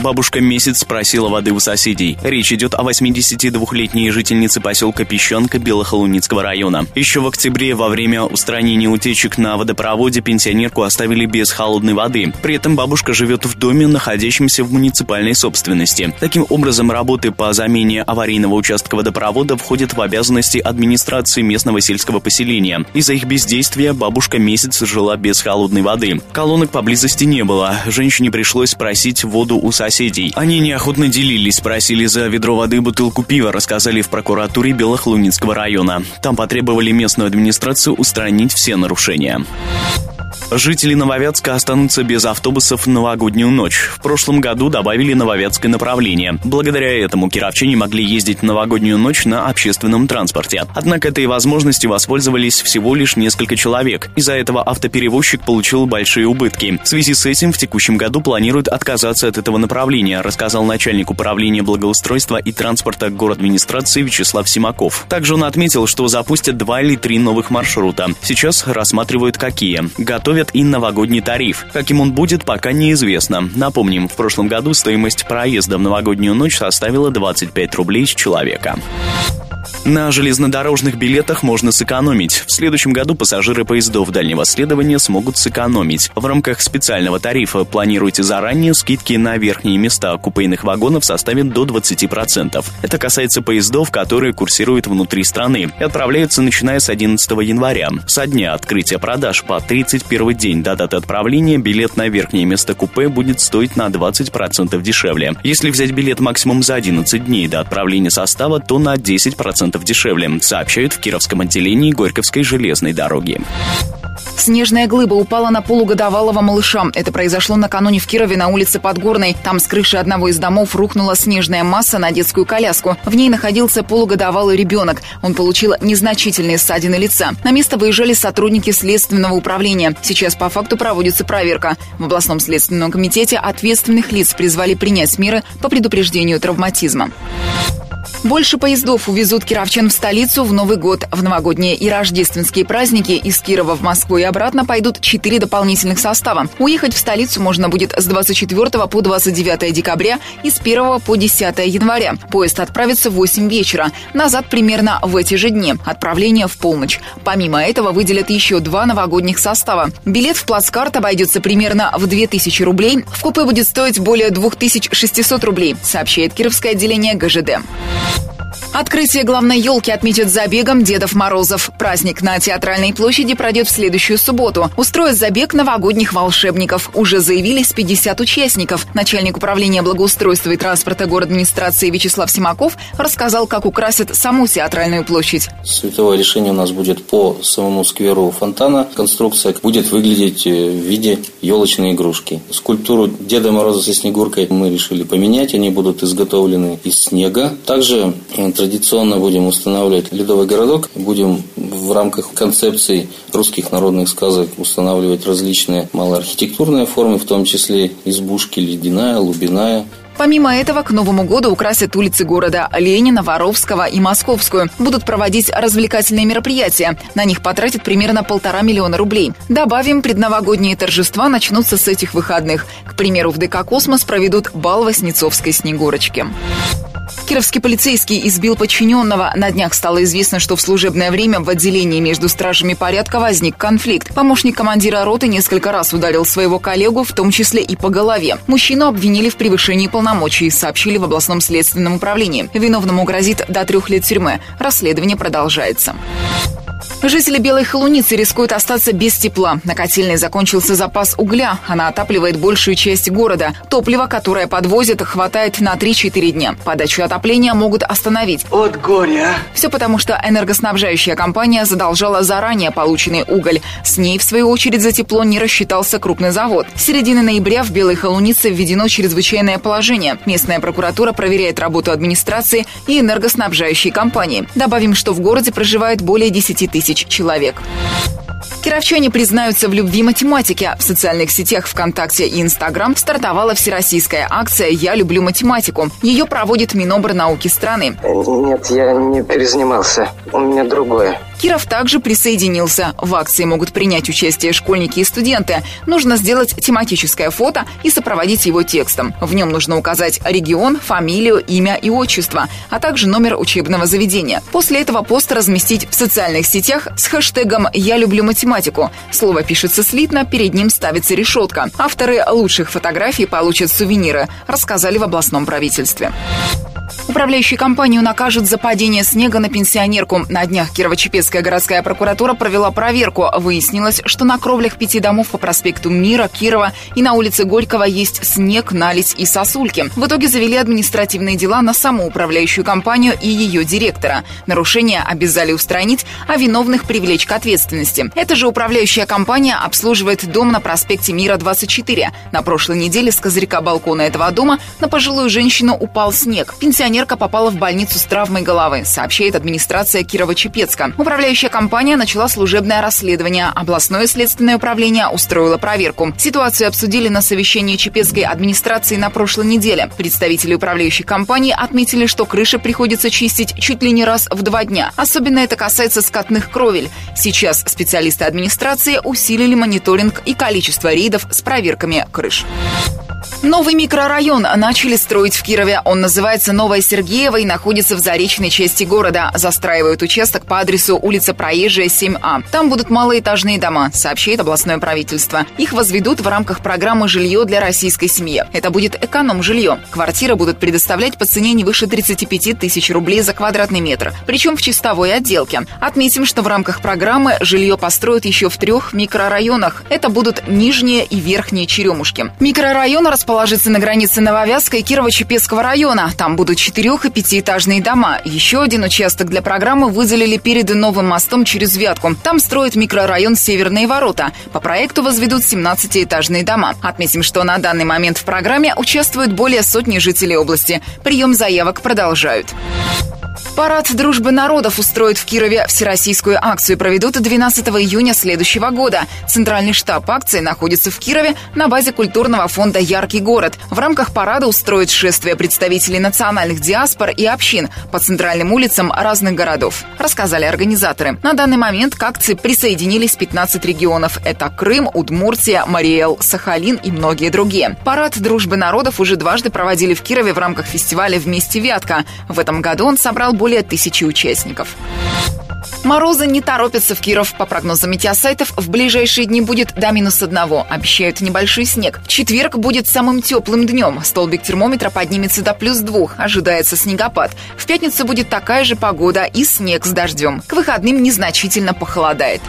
Бабушка месяц спросила воды у соседей. Речь идет о 82-летней жительнице поселка Песчанка Белохолуницкого района. Еще в октябре во время устранения утечек на водопроводе пенсионерку оставили без холодной воды. При этом бабушка живет в доме, находящемся в муниципальной собственности. Таким образом, работы по замене аварийного участка водопровода входят в обязанности администрации местного сельского поселения. Из-за их бездействия бабушка месяц жила без холодной воды. Колонок поблизости не было. Женщине пришлось просить воду у соседей соседей. Они неохотно делились, просили за ведро воды бутылку пива, рассказали в прокуратуре Белохлунинского района. Там потребовали местную администрацию устранить все нарушения. Жители Нововятска останутся без автобусов в новогоднюю ночь. В прошлом году добавили нововятское направление. Благодаря этому кировчане могли ездить в новогоднюю ночь на общественном транспорте. Однако этой возможностью воспользовались всего лишь несколько человек. Из-за этого автоперевозчик получил большие убытки. В связи с этим в текущем году планируют отказаться от этого направления, рассказал начальник управления благоустройства и транспорта город администрации Вячеслав Симаков. Также он отметил, что запустят два или три новых маршрута. Сейчас рассматривают какие. Готовят установят и новогодний тариф. Каким он будет, пока неизвестно. Напомним, в прошлом году стоимость проезда в новогоднюю ночь составила 25 рублей с человека. На железнодорожных билетах можно сэкономить. В следующем году пассажиры поездов дальнего следования смогут сэкономить. В рамках специального тарифа планируйте заранее скидки на верхние места купейных вагонов составят до 20%. Это касается поездов, которые курсируют внутри страны и отправляются начиная с 11 января. Со дня открытия продаж по 31 день до даты отправления билет на верхнее место купе будет стоить на 20% дешевле. Если взять билет максимум за 11 дней до отправления состава, то на 10% 10% дешевле, сообщают в Кировском отделении Горьковской железной дороги. Снежная глыба упала на полугодовалого малыша. Это произошло накануне в Кирове на улице Подгорной. Там с крыши одного из домов рухнула снежная масса на детскую коляску. В ней находился полугодовалый ребенок. Он получил незначительные ссадины лица. На место выезжали сотрудники следственного управления. Сейчас по факту проводится проверка. В областном следственном комитете ответственных лиц призвали принять меры по предупреждению травматизма. Больше поездов увезут кировчан в столицу в Новый год. В новогодние и рождественские праздники из Кирова в Москву и обратно пойдут четыре дополнительных состава. Уехать в столицу можно будет с 24 по 29 декабря и с 1 по 10 января. Поезд отправится в 8 вечера. Назад примерно в эти же дни. Отправление в полночь. Помимо этого выделят еще два новогодних состава. Билет в плацкарт обойдется примерно в 2000 рублей. В купе будет стоить более 2600 рублей, сообщает Кировское отделение ГЖД. Открытие главной елки отметят забегом Дедов Морозов. Праздник на Театральной площади пройдет в следующую субботу. Устроят забег новогодних волшебников. Уже заявились 50 участников. Начальник управления благоустройства и транспорта город администрации Вячеслав Симаков рассказал, как украсят саму Театральную площадь. Световое решение у нас будет по самому скверу фонтана. Конструкция будет выглядеть э, в виде елочной игрушки. Скульптуру Деда Мороза со Снегуркой мы решили поменять. Они будут изготовлены из снега. Также э, Традиционно будем устанавливать ледовый городок. Будем в рамках концепции русских народных сказок устанавливать различные малоархитектурные формы, в том числе избушки ледяная, лубиная. Помимо этого, к Новому году украсят улицы города Ленина, Воровского и Московскую. Будут проводить развлекательные мероприятия. На них потратят примерно полтора миллиона рублей. Добавим, предновогодние торжества начнутся с этих выходных. К примеру, в ДК «Космос» проведут бал Васнецовской Снегурочки. Кировский полицейский избил подчиненного. На днях стало известно, что в служебное время в отделении между стражами порядка возник конфликт. Помощник командира роты несколько раз ударил своего коллегу, в том числе и по голове. Мужчину обвинили в превышении полномочий, сообщили в областном следственном управлении. Виновному грозит до трех лет тюрьмы. Расследование продолжается. Жители Белой Холуницы рискуют остаться без тепла. На котельной закончился запас угля. Она отапливает большую часть города. Топливо, которое подвозят, хватает на 3-4 дня. Подачу отопления могут остановить. От горя. Все потому, что энергоснабжающая компания задолжала заранее полученный уголь. С ней, в свою очередь, за тепло не рассчитался крупный завод. С середины ноября в Белой Холунице введено чрезвычайное положение. Местная прокуратура проверяет работу администрации и энергоснабжающей компании. Добавим, что в городе проживает более 10 тысяч человек. Кировчане признаются в любви математики. В социальных сетях ВКонтакте и Инстаграм стартовала всероссийская акция «Я люблю математику». Ее проводит Минобрнауки страны. Нет, я не перезанимался. У меня другое. Киров также присоединился. В акции могут принять участие школьники и студенты. Нужно сделать тематическое фото и сопроводить его текстом. В нем нужно указать регион, фамилию, имя и отчество, а также номер учебного заведения. После этого пост разместить в социальных сетях с хэштегом «Я люблю математику». Слово пишется слитно, перед ним ставится решетка. Авторы лучших фотографий получат сувениры, рассказали в областном правительстве. Управляющую компанию накажут за падение снега на пенсионерку. На днях Кирово-Чепецкая городская прокуратура провела проверку. Выяснилось, что на кровлях пяти домов по проспекту Мира, Кирова и на улице Горького есть снег, наледь и сосульки. В итоге завели административные дела на саму управляющую компанию и ее директора. Нарушения обязали устранить, а виновных привлечь к ответственности. Эта же управляющая компания обслуживает дом на проспекте Мира, 24. На прошлой неделе с козырька балкона этого дома на пожилую женщину упал снег. Пенсионер пенсионерка попала в больницу с травмой головы, сообщает администрация Кирова-Чепецка. Управляющая компания начала служебное расследование. Областное следственное управление устроило проверку. Ситуацию обсудили на совещании Чепецкой администрации на прошлой неделе. Представители управляющей компании отметили, что крыши приходится чистить чуть ли не раз в два дня. Особенно это касается скатных кровель. Сейчас специалисты администрации усилили мониторинг и количество рейдов с проверками крыш. Новый микрорайон начали строить в Кирове. Он называется Новая Сергеева и находится в заречной части города. Застраивают участок по адресу улица Проезжая, 7А. Там будут малоэтажные дома, сообщает областное правительство. Их возведут в рамках программы «Жилье для российской семьи». Это будет эконом-жилье. Квартиры будут предоставлять по цене не выше 35 тысяч рублей за квадратный метр, причем в чистовой отделке. Отметим, что в рамках программы жилье построят еще в трех микрорайонах. Это будут Нижние и Верхние Черемушки. Микрорайон расположен расположится на границе Нововязка и Кирово-Чепецкого района. Там будут четырех- и пятиэтажные дома. Еще один участок для программы выделили перед новым мостом через Вятку. Там строят микрорайон «Северные ворота». По проекту возведут 17-этажные дома. Отметим, что на данный момент в программе участвуют более сотни жителей области. Прием заявок продолжают. Парад дружбы народов устроит в Кирове всероссийскую акцию. Проведут 12 июня следующего года. Центральный штаб акции находится в Кирове на базе культурного фонда «Яркий город». В рамках парада устроят шествие представителей национальных диаспор и общин по центральным улицам разных городов, рассказали организаторы. На данный момент к акции присоединились 15 регионов. Это Крым, Удмуртия, Мариэл, Сахалин и многие другие. Парад дружбы народов уже дважды проводили в Кирове в рамках фестиваля «Вместе Вятка». В этом году он собрал более более тысячи участников. Морозы не торопятся в Киров. По прогнозам метеосайтов, в ближайшие дни будет до минус одного. Обещают небольшой снег. Четверг будет самым теплым днем. Столбик термометра поднимется до плюс двух. Ожидается снегопад. В пятницу будет такая же погода и снег с дождем. К выходным незначительно похолодает.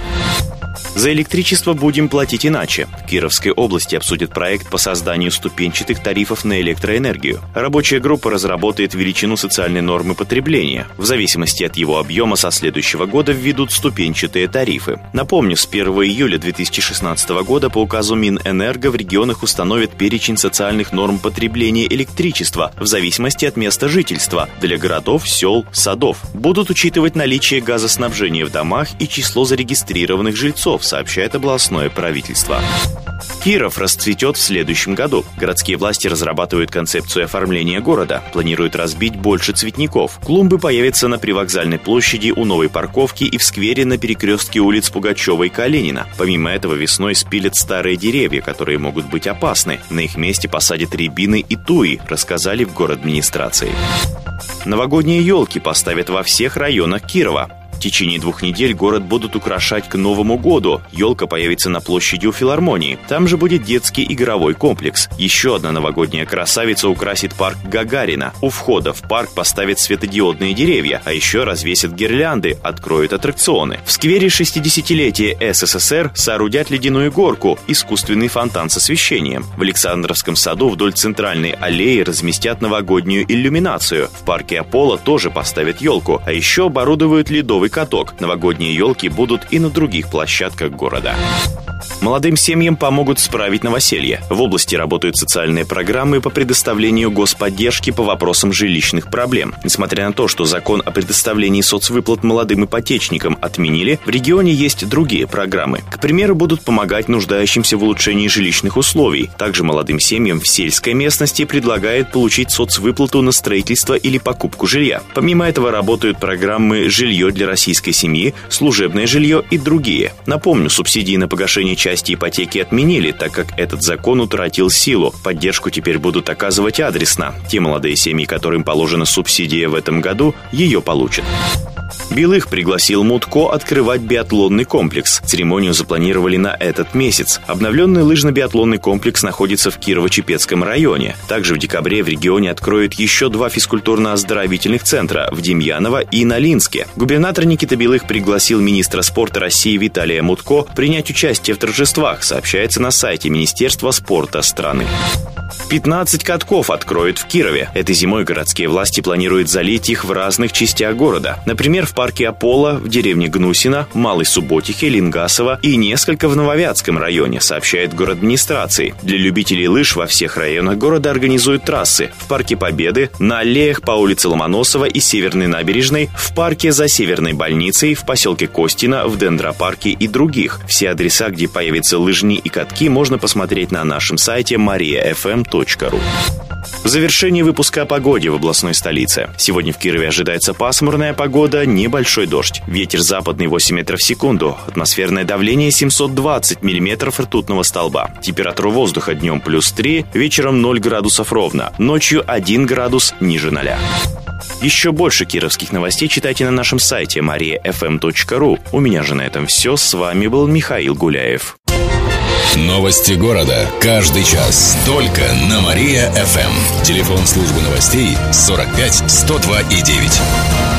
За электричество будем платить иначе. В Кировской области обсудят проект по созданию ступенчатых тарифов на электроэнергию. Рабочая группа разработает величину социальной нормы потребления. В зависимости от его объема со следующего года введут ступенчатые тарифы. Напомню, с 1 июля 2016 года по указу Минэнерго в регионах установят перечень социальных норм потребления электричества в зависимости от места жительства для городов, сел, садов. Будут учитывать наличие газоснабжения в домах и число зарегистрированных жильцов сообщает областное правительство. Киров расцветет в следующем году. Городские власти разрабатывают концепцию оформления города. Планируют разбить больше цветников. Клумбы появятся на привокзальной площади у новой парковки и в сквере на перекрестке улиц Пугачева и Калинина. Помимо этого весной спилят старые деревья, которые могут быть опасны. На их месте посадят рябины и туи, рассказали в город администрации. Новогодние елки поставят во всех районах Кирова. В течение двух недель город будут украшать к Новому году. Елка появится на площади у филармонии. Там же будет детский игровой комплекс. Еще одна новогодняя красавица украсит парк Гагарина. У входа в парк поставят светодиодные деревья, а еще развесят гирлянды, откроют аттракционы. В сквере 60-летия СССР соорудят ледяную горку, искусственный фонтан с освещением. В Александровском саду вдоль центральной аллеи разместят новогоднюю иллюминацию. В парке Аполло тоже поставят елку, а еще оборудуют ледовый каток. Новогодние елки будут и на других площадках города. Молодым семьям помогут справить новоселье. В области работают социальные программы по предоставлению господдержки по вопросам жилищных проблем. Несмотря на то, что закон о предоставлении соцвыплат молодым ипотечникам отменили, в регионе есть другие программы. К примеру, будут помогать нуждающимся в улучшении жилищных условий. Также молодым семьям в сельской местности предлагают получить соцвыплату на строительство или покупку жилья. Помимо этого работают программы «Жилье для российской семьи», «Служебное жилье» и другие. Напомню, субсидии на погашение части ипотеки отменили, так как этот закон утратил силу. Поддержку теперь будут оказывать адресно. Те молодые семьи, которым положена субсидия в этом году, ее получат. Белых пригласил Мутко открывать биатлонный комплекс. Церемонию запланировали на этот месяц. Обновленный лыжно-биатлонный комплекс находится в Кирово-Чепецком районе. Также в декабре в регионе откроют еще два физкультурно-оздоровительных центра в Демьяново и Налинске. Губернатор Никита Белых пригласил министра спорта России Виталия Мутко принять участие в торжествах, сообщается на сайте Министерства спорта страны. 15 катков откроют в Кирове. Этой зимой городские власти планируют залить их в разных частях города. Например, в парке Аполло, в деревне Гнусина, Малой Субботихе, Лингасово и несколько в Нововятском районе, сообщает администрации. Для любителей лыж во всех районах города организуют трассы. В парке Победы, на аллеях по улице Ломоносова и Северной набережной, в парке за Северной больницей, в поселке Костина, в Дендропарке и других. Все адреса, где появятся лыжни и катки, можно посмотреть на нашем сайте mariafm.ru ру. В завершении выпуска о погоде в областной столице. Сегодня в Кирове ожидается пасмурная погода, небольшой дождь. Ветер западный 8 метров в секунду. Атмосферное давление 720 миллиметров ртутного столба. Температура воздуха днем плюс 3, вечером 0 градусов ровно. Ночью 1 градус ниже 0. Еще больше кировских новостей читайте на нашем сайте mariafm.ru. У меня же на этом все. С вами был Михаил Гуляев. Новости города. Каждый час. Только на Мария-ФМ. Телефон службы новостей 45 102 и 9.